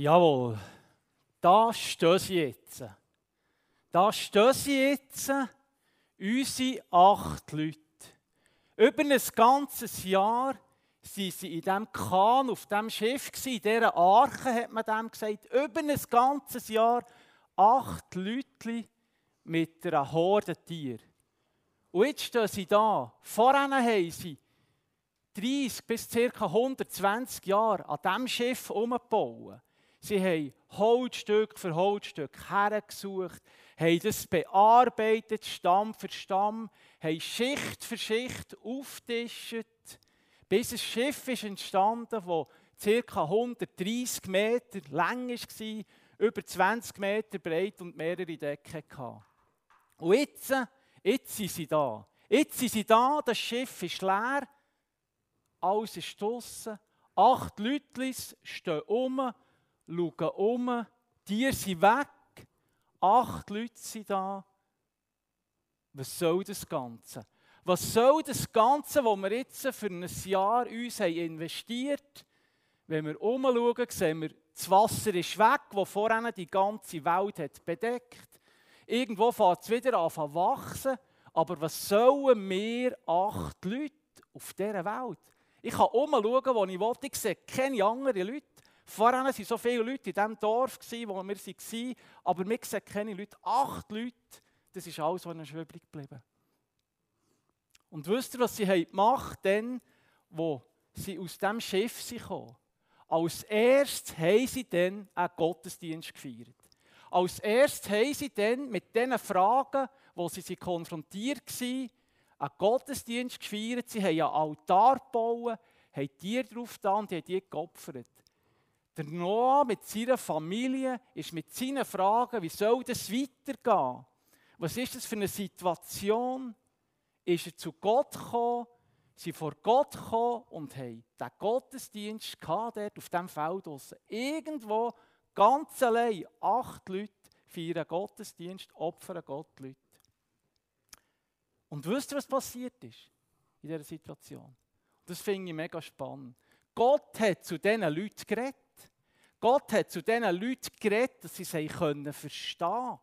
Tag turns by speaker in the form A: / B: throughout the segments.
A: Jawohl, da stehen sie jetzt. Da stehen sie jetzt, unsere acht Leute. Über ein ganzes Jahr waren sie in diesem Kahn, auf diesem Schiff, in dieser Arche, hat man dem gesagt. Über ein ganzes Jahr acht Leute mit einer Horde Tier. Und jetzt stehen sie da. Vorher haben sie 30 bis ca. 120 Jahre an diesem Schiff umgebaut. Sie haben Holzstück für Holzstück hergesucht, haben das bearbeitet, Stamm für Stamm, haben Schicht für Schicht aufgetischt, bis ein Schiff ist entstanden, das ca. 130 Meter lang war, über 20 Meter breit und mehrere Decken hatte. Und jetzt, jetzt sind sie da. Jetzt sind sie da, das Schiff ist leer, alles ist draussen, acht Leute stehen um, schauen um, die sind weg, acht Leute sind da. Was soll das Ganze? Was soll das Ganze, was wir jetzt für ein Jahr uns haben investiert Wenn wir umschauen, sehen wir, das Wasser ist weg, das vorhin die ganze Welt hat bedeckt. Irgendwo fängt es wieder an zu wachsen. Aber was sollen wir acht Leute auf dieser Welt? Ich kann umschauen, wo ich will. Ich sehe keine anderen Leute. Vorhin waren so viele Leute in diesem Dorf, wo wir waren, aber wir sehen keine Leute. Acht Leute, das ist alles, was ihnen übrig geblieben. Und wisst ihr, was sie gemacht haben, wo sie aus dem Schiff kamen? Als erstes haben sie dann einen Gottesdienst gefeiert. Als erstes haben sie dann mit diesen Fragen, wo sie, sie konfrontiert waren, einen Gottesdienst gefeiert. Sie haben einen Altar gebaut, haben Tiere drauf da und haben die geopfert. Der Noah mit seiner Familie ist mit seinen Fragen, wie soll das weitergehen? Was ist das für eine Situation? Ist er zu Gott gekommen? Sie vor Gott gekommen und haben den Gottesdienst gehabt, dort auf diesem Feld draussen. Irgendwo, ganz allein, acht Leute feiern Gottesdienst, opfern Gott Leute. Und wisst ihr, was passiert ist in dieser Situation? Das finde ich mega spannend. Gott hat zu diesen Leuten geredet. Gott hat zu diesen Leuten geredet, dass sie es können verstehen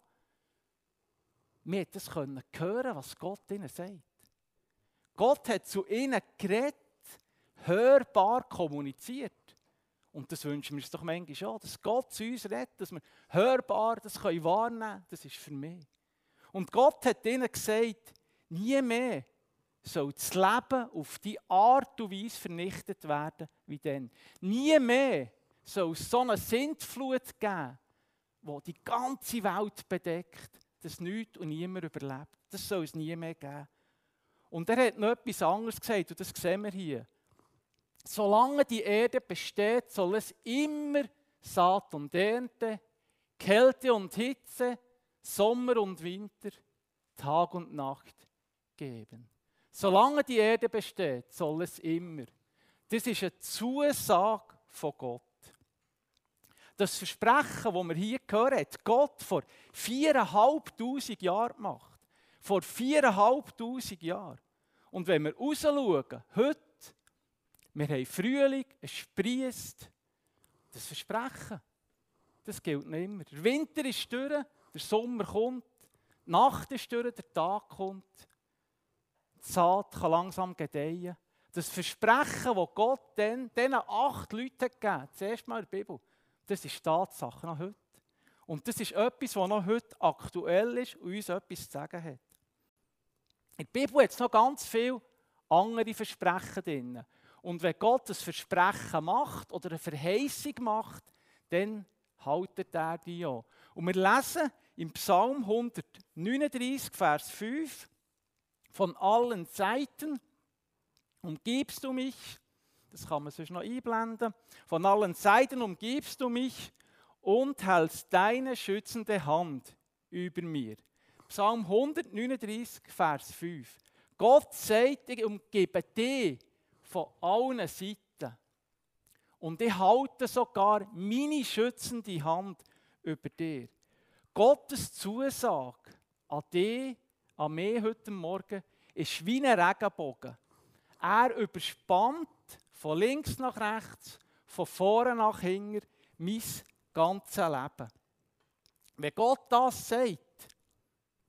A: Wir hat das können hören, was Gott ihnen sagt. Gott hat zu ihnen geredet, hörbar kommuniziert. Und das wünschen wir uns doch manchmal schon, dass Gott zu uns redet, dass wir hörbar das können wahrnehmen können. Das ist für mich. Und Gott hat ihnen gesagt, nie mehr soll das Leben auf die Art und Weise vernichtet werden wie dann. Nie mehr soll so eine Sintflut geben, die die ganze Welt bedeckt, dass nichts und niemand überlebt. Das soll es nie mehr geben. Und er hat noch etwas anderes gesagt, und das sehen wir hier. Solange die Erde besteht, soll es immer Saat und Ernte, Kälte und Hitze, Sommer und Winter, Tag und Nacht geben. Solange die Erde besteht, soll es immer. Das ist eine Zusage von Gott. Das Versprechen, das wir hier hören, hat Gott vor viereinhalbtausend Jahren gemacht. Vor viereinhalbtausend Jahren. Und wenn wir rausschauen, heute, wir haben Frühling, es sprießt, das Versprechen, das gilt nicht immer. Der Winter ist durch, der Sommer kommt, die Nacht ist durch, der Tag kommt die Saat kann langsam gedeihen. Das Versprechen, das Gott diesen acht Leuten gegeben hat, zuerst mal in der Bibel, das ist Tatsache noch heute. Und das ist etwas, was noch heute aktuell ist und uns etwas zu sagen hat. In der Bibel hat es noch ganz viele andere Versprechen drin. Und wenn Gott ein Versprechen macht oder eine Verheißung macht, dann haltet er die auch. Und wir lesen im Psalm 139, Vers 5, von allen Seiten umgibst du mich. Das kann man sonst noch einblenden. Von allen Seiten umgibst du mich und hältst deine schützende Hand über mir. Psalm 139, Vers 5. Gott sagt, ich umgebe dich von allen Seiten. Und ich halte sogar meine schützende Hand über dir. Gottes Zusage an dich an mich heute Morgen ist wie ein Regenbogen. Er überspannt von links nach rechts, von vorne nach hinten mein ganzen Leben. Wenn Gott das sagt,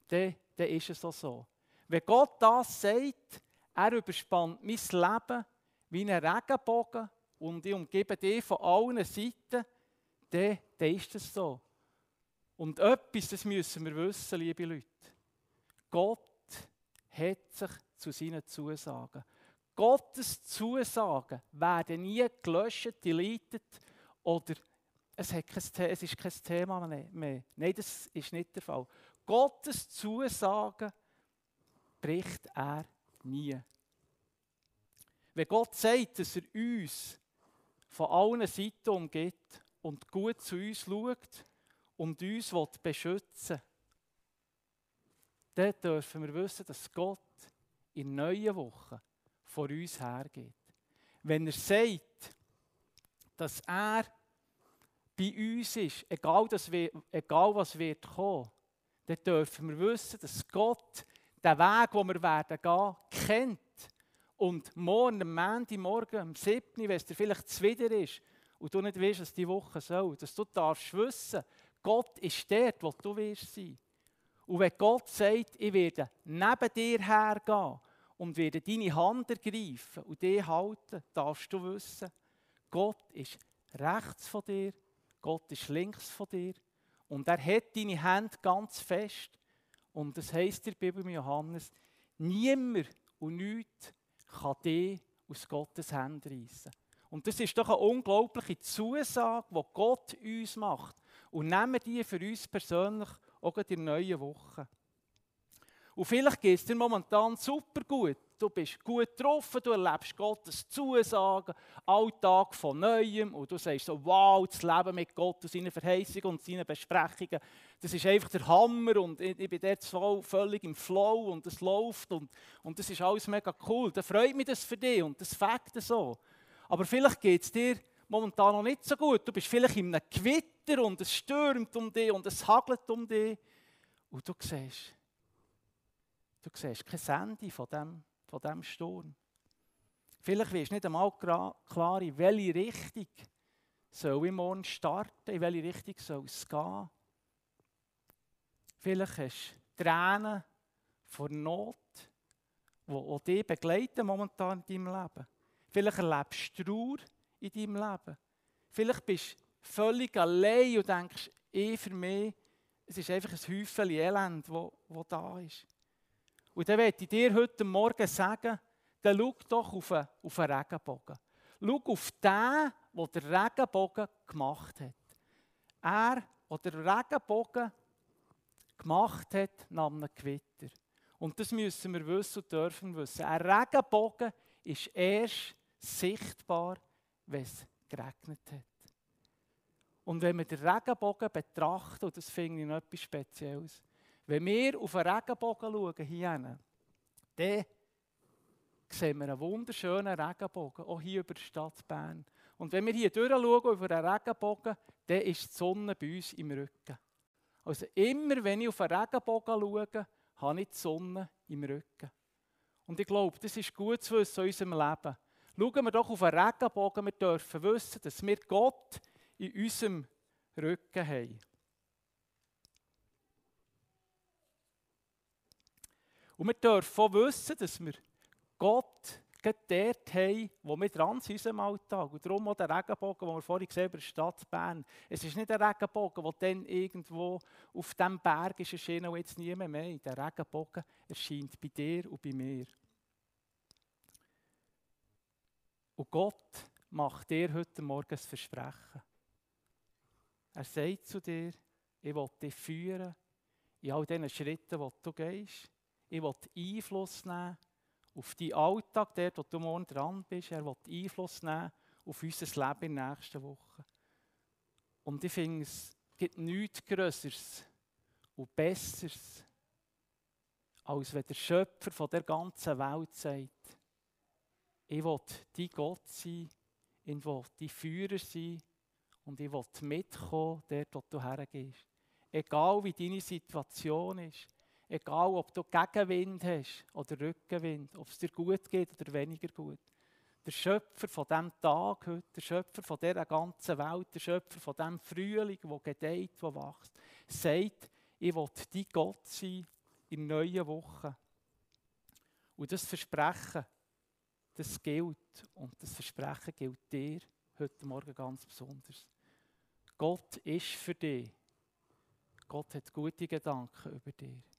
A: dann, dann ist es auch so. Wenn Gott das sagt, er überspannt mein Leben wie ein Regenbogen und ich umgebe dich von allen Seiten, dann, dann ist es so. Und etwas, das müssen wir wissen, liebe Leute. Gott hat sich zu seinen Zusagen. Gottes Zusagen werden nie gelöscht, deleted oder es, hat kein, es ist kein Thema mehr. Nein, das ist nicht der Fall. Gottes Zusagen bricht er nie. Wenn Gott sagt, dass er uns von allen Seiten umgeht und gut zu uns schaut und uns beschützen will, dann dürfen wir wissen, dass Gott in neuen Wochen vor uns hergeht. Wenn er sagt, dass er bei uns ist, egal, dass egal was wird kommen, dann dürfen wir wissen, dass Gott den Weg, den wir werden gehen, kennt. Und morgen, am Montagmorgen, am 7., wenn es dir vielleicht zuwider ist und du nicht weißt, was die Woche soll, dass du darfst wissen, Gott ist dort, wo du wirst sein. Und wenn Gott sagt, ich werde neben dir hergehen und werde deine Hand ergreifen und dich halten, darfst du wissen, Gott ist rechts von dir Gott ist links von dir und er hat deine Hände ganz fest. Und das heißt in der Bibel Johannes, niemand und nichts kann dich aus Gottes Hände reissen. Und das ist doch eine unglaubliche Zusage, die Gott uns macht. Und nehmen die für uns persönlich auch in der neuen Woche. Und vielleicht geht es dir momentan super gut du bist gut getroffen, du erlebst Gottes Zusagen, Alltag von Neuem und du sagst so, wow, das Leben mit Gott und seinen Verheißungen und seinen Besprechungen, das ist einfach der Hammer und ich, bin dort völlig im Flow und es läuft und, und das ist alles mega cool. Da freut mich das für dich und das fängt so. Aber vielleicht geht es dir momentan noch nicht so gut. Du bist vielleicht in einem Gewitter und es stürmt um dich und es hagelt um dich und du siehst, du siehst kein Ende von dem von diesem Sturm. Vielleicht wirst du nicht einmal klar, in welche Richtung soll ich morgen starten, in welche Richtung soll es gehen. Vielleicht hast du Tränen vor Not, die, die dich begleiten momentan in deinem Leben. Vielleicht erlebst du Trauer in deinem Leben. Vielleicht bist du völlig allein und denkst, ich für mich, es ist einfach ein Häufchen Elend, das da ist. Und dann möchte ich dir heute Morgen sagen, dann schau doch auf einen, auf einen Regenbogen. Schau auf den, der den Regenbogen gemacht hat. Er, der den Regenbogen gemacht hat, nahm einen Gewitter. Und das müssen wir wissen und dürfen wissen. Ein Regenbogen ist erst sichtbar, wenn es geregnet hat. Und wenn wir den Regenbogen betrachten, und das finde ich noch etwas Spezielles, wenn wir auf einen Regenbogen schauen, hier, dann sehen wir einen wunderschönen Regenbogen, auch hier über die Stadt Bern. Und wenn wir hier durchschauen, über einen Regenbogen, dann ist die Sonne bei uns im Rücken. Also immer, wenn ich auf einen Regenbogen schaue, habe ich die Sonne im Rücken. Und ich glaube, das ist gut zu wissen in unserem Leben. Schauen wir doch auf einen Regenbogen, wir dürfen wissen, dass wir Gott in unserem Rücken haben. Und wir dürfen auch wissen, dass wir Gott dort haben, wo wir dran sind in unserem Alltag. Und darum auch der Regenbogen, den wir vorhin gesehen haben, über die Stadt Bern. Es ist nicht der Regenbogen, der dann irgendwo auf dem Berg ist erschienen und jetzt niemand mehr. Der Regenbogen erscheint bei dir und bei mir. Und Gott macht dir heute Morgen ein Versprechen. Er sagt zu dir, ich will dich führen in all diesen Schritten, die du gehst. Ich will Einfluss nehmen auf deinen Alltag, dort, wo du morgen dran bist. Er will Einfluss nehmen auf unser Leben in der nächsten Woche. Und ich finde, es gibt nichts Größeres und Besseres, als wenn der Schöpfer von der ganzen Welt sagt, ich will dein Gott sein, ich will dein Führer sein und ich will mitkommen, dort, wo du hergehst. Egal wie deine Situation ist, Egal, ob du Gegenwind hast oder Rückenwind, ob es dir gut geht oder weniger gut. der Schöpfer von diesem Tag heute, der Schöpfer von dieser ganzen Welt, der Schöpfer von diesem Frühling, der gedeiht, der wächst, sagt, ich will dein Gott sein in neuen Wochen. Und das Versprechen, das gilt. Und das Versprechen gilt dir heute Morgen ganz besonders. Gott ist für dich. Gott hat gute Gedanken über dich.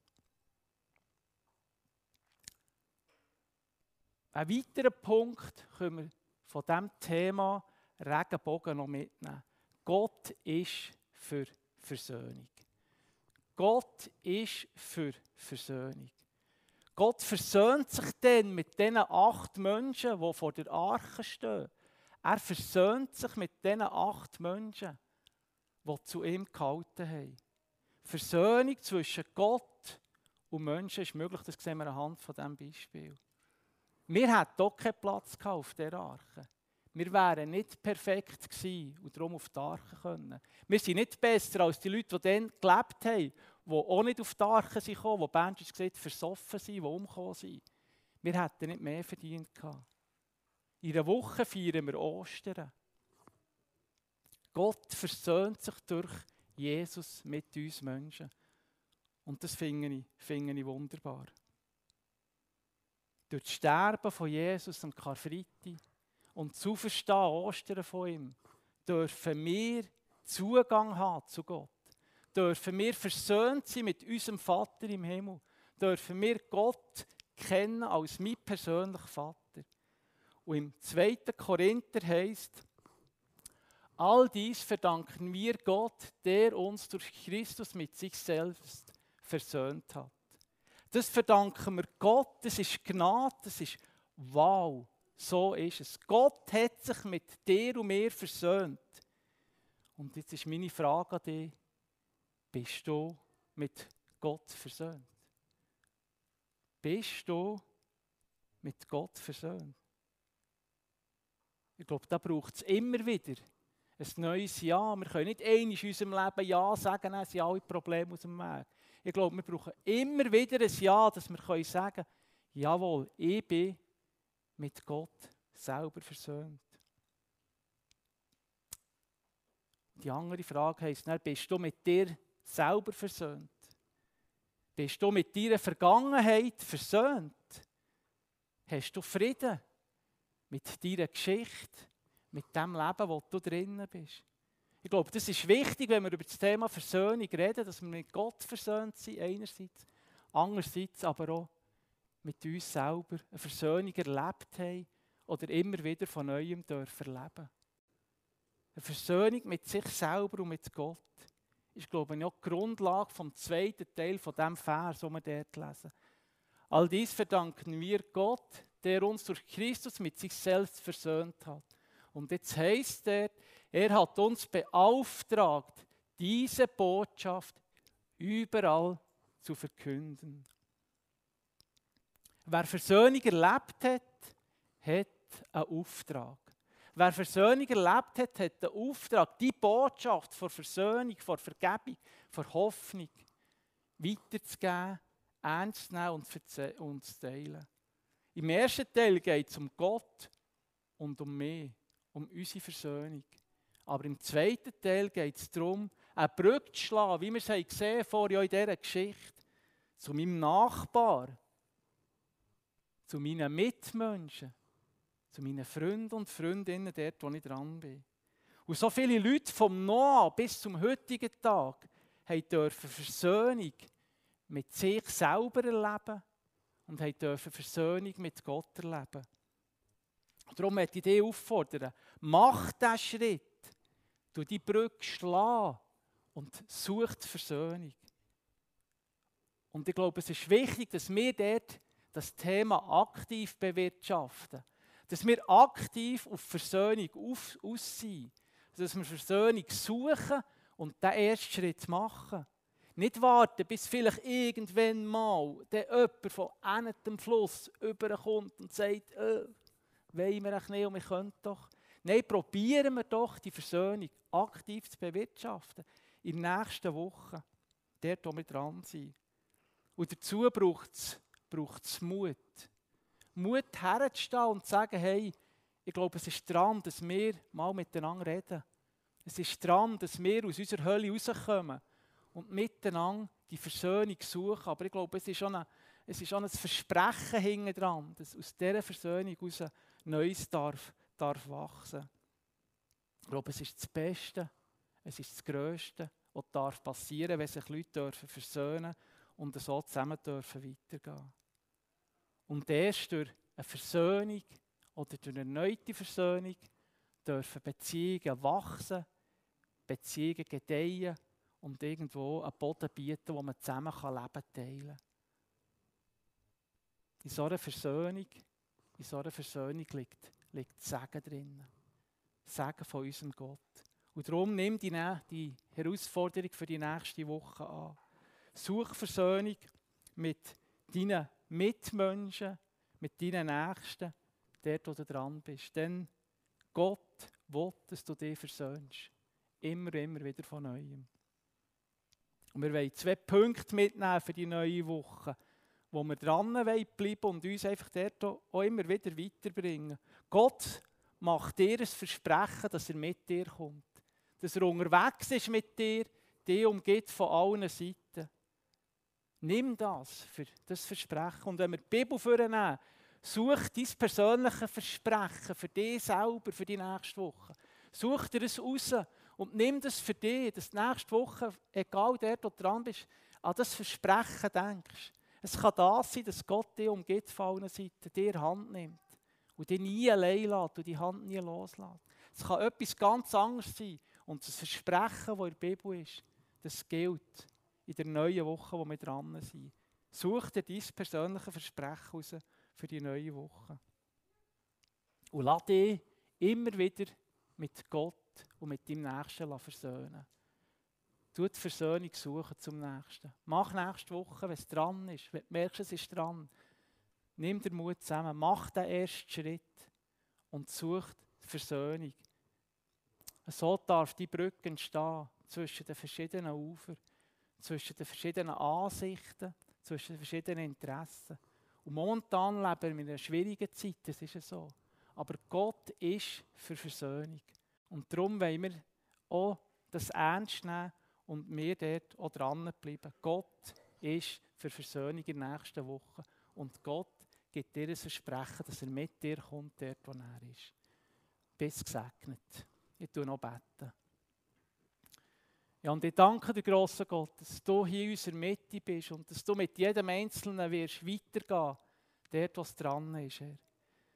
A: Ein weiterer Punkt können wir von diesem Thema Regenbogen noch mitnehmen. Gott ist für Versöhnung. Gott ist für Versöhnung. Gott versöhnt sich dann mit diesen acht Menschen, die vor der Arche stehen. Er versöhnt sich mit diesen acht Menschen, die zu ihm gehalten haben. Versöhnung zwischen Gott und Menschen ist möglich, das sehen wir anhand von diesem Beispiel. Wir hatten doch keinen Platz auf dieser Arche. Wir wären nicht perfekt gewesen und darum auf die Arche können. Wir sind nicht besser als die Leute, die dann gelebt haben, die auch nicht auf die Arche sind gekommen, die Benji gesagt versoffen sind, die umgekommen sind. Wir hätten nicht mehr verdient gehabt. In einer Woche feiern wir Ostern. Gott versöhnt sich durch Jesus mit uns Menschen. Und das finde ich, finde ich wunderbar. Durch das Sterben von Jesus am Karfreitag und das Auferstehen Ostern von ihm dürfen wir Zugang haben zu Gott. Dürfen wir versöhnt sein mit unserem Vater im Himmel. Dürfen wir Gott kennen als mein persönlicher Vater. Und im 2. Korinther heißt, all dies verdanken wir Gott, der uns durch Christus mit sich selbst versöhnt hat. Das verdanken wir Gott, das ist Gnade, das ist wow, so ist es. Gott hat sich mit dir und mir versöhnt. Und jetzt ist meine Frage an dich, bist du mit Gott versöhnt? Bist du mit Gott versöhnt? Ich glaube, da braucht es immer wieder ein neues Ja. Wir können nicht einmal in unserem Leben Ja sagen, dann sind alle Probleme aus dem Weg. Ich glaube, wir brauchen immer wieder ein Ja, dass wir sagen können, jawohl, ich bin mit Gott selber versöhnt. Die andere Frage heisst, bist du mit dir selber versöhnt? Bist du mit deiner Vergangenheit versöhnt? Hast du Frieden mit deiner Geschichte, mit dem Leben, wo du drinnen bist? Ich glaube, das ist wichtig, wenn wir über das Thema Versöhnung reden, dass wir mit Gott versöhnt sind, einerseits, andererseits aber auch mit uns selber eine Versöhnung erlebt haben oder immer wieder von Neuem dürfen erleben. Eine Versöhnung mit sich selber und mit Gott ist, glaube ich, auch die Grundlage vom zweiten Teil von dem Vers, den wir dort lesen. All dies verdanken wir Gott, der uns durch Christus mit sich selbst versöhnt hat. Und jetzt heißt er, er hat uns beauftragt, diese Botschaft überall zu verkünden. Wer Versöhnung erlebt hat, hat einen Auftrag. Wer Versöhnung erlebt hat, hat den Auftrag, die Botschaft von Versöhnung, von Vergebung, von Hoffnung weiterzugeben, ernst zu nehmen und zu teilen. Im ersten Teil geht es um Gott und um mich, um unsere Versöhnung. Aber im zweiten Teil geht es darum, eine Brücke zu schlagen, wie wir es gesehen vorher in dieser Geschichte, zu meinem Nachbar, zu meinen Mitmenschen, zu meinen Freunden und Freundinnen dort, wo ich dran bin. Und so viele Leute vom Noah bis zum heutigen Tag dürfen Versöhnung mit sich selber erleben und dürfen Versöhnung mit Gott erleben. Darum möchte ich dich auffordern, mach diesen Schritt du die Brücke schlagen und such die Versöhnung. Und ich glaube, es ist wichtig, dass wir dort das Thema aktiv bewirtschaften. Dass wir aktiv auf Versöhnung auf. Dass wir Versöhnung suchen und den ersten Schritt machen. Nicht warten, bis vielleicht irgendwann mal der jemand von einem Fluss überkommt und sagt, äh, wollen wir nicht und wir können doch. Nein, probieren wir doch die Versöhnung aktiv zu bewirtschaften. In den nächsten Wochen. Dort, wo wir dran sind. Und dazu braucht es Mut. Mut herzustehen und zu sagen, hey, Ich glaube, es ist dran, dass wir mal miteinander reden. Es ist dran, dass wir aus unserer Hölle rauskommen und miteinander die Versöhnung suchen. Aber ich glaube, es ist schon ein, ein Versprechen hinten dran, dass aus dieser Versöhnung heraus Neues darf, darf wachsen. Ich glaube, es ist das Beste, es ist das Größte, was darf passieren, wenn sich Leute dürfen versöhnen und so zusammen dürfen weitergehen. Und erst durch eine Versöhnung oder durch eine erneute Versöhnung dürfen Beziehungen wachsen, Beziehungen gedeihen und irgendwo einen Boden bieten, wo man zusammen Leben teilen kann. In so einer Versöhnung, in so einer Versöhnung liegt, liegt Segen drin. Segen von unserem Gott. Und darum nimm die, die Herausforderung für die nächste Woche an. Such Versöhnung mit deinen Mitmenschen, mit deinen Nächsten, dort, wo du dran bist. Denn Gott will, dass du dich versöhnst. Immer, immer wieder von Neuem. Und wir wollen zwei Punkte mitnehmen für die neue Woche, wo wir dran bleiben und uns einfach dort auch immer wieder weiterbringen. Gott macht dir ein Versprechen, dass er mit dir kommt. Dass er unterwegs ist mit dir, dich umgeht von allen Seiten. Nimm das für das Versprechen. Und wenn wir die Bibel vornehmen, such dein persönliches Versprechen für dich selber, für die nächste Woche. Such dir es raus und nimm das für dich, dass nächste Woche, egal der, du dran bist, an das Versprechen denkst. Es kann das sein, dass Gott dich umgeht von allen Seiten, dir Hand nimmt und dich nie allein lässt und die Hand nie loslässt. Es kann etwas ganz anderes sein. Und das Versprechen, das in der Bibel ist, das gilt in der neuen Woche, wo wir dran sind. Such dir dein persönliches Versprechen raus für die neue Woche. Und lass dich immer wieder mit Gott und mit deinem Nächsten versöhnen. Die Versöhnung suchen zum Nächsten. Mach nächste Woche, wenn es dran ist. Wenn du merkst, es ist dran. Nimm den Mut zusammen. Mach den ersten Schritt und such die Versöhnung. So darf die Brücke entstehen zwischen den verschiedenen Ufern, zwischen den verschiedenen Ansichten, zwischen den verschiedenen Interessen. Und momentan leben wir in einer schwierigen Zeit, das ist so. Aber Gott ist für Versöhnung. Und darum wollen wir auch das ernst nehmen und wir dort auch dranbleiben. Gott ist für Versöhnung in der nächsten Woche. Und Gott gibt dir ein Versprechen, dass er mit dir kommt, dort, wo er ist. Bis gesegnet. Ich tue noch beten. Ja, und ich danke dir, grosser Gott, dass du hier in unserer Mitte bist und dass du mit jedem Einzelnen wirst weitergehen, dort, was dran ist, Herr.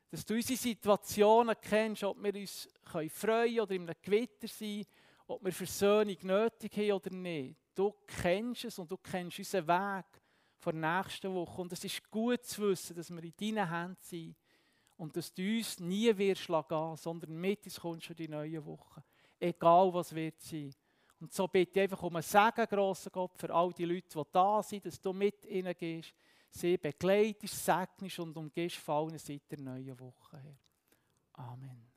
A: Dass du unsere Situationen kennst, ob wir uns freuen können oder in einem Gewitter sein, ob wir Versöhnung nötig haben oder nicht. Du kennst es und du kennst unseren Weg vor der nächsten Woche. Und es ist gut zu wissen, dass wir in deinen Händen sind und dass du uns nie wirst lassen, sondern mit uns kommst für die neue Woche. Egal was wird sein. Und so bitte ich einfach um ein Segen, grosser Gott, für all die Leute, die da sind, dass du mit ihnen gehst sie begleitest, segnest und umgehst von allen seit der neuen Woche her. Amen.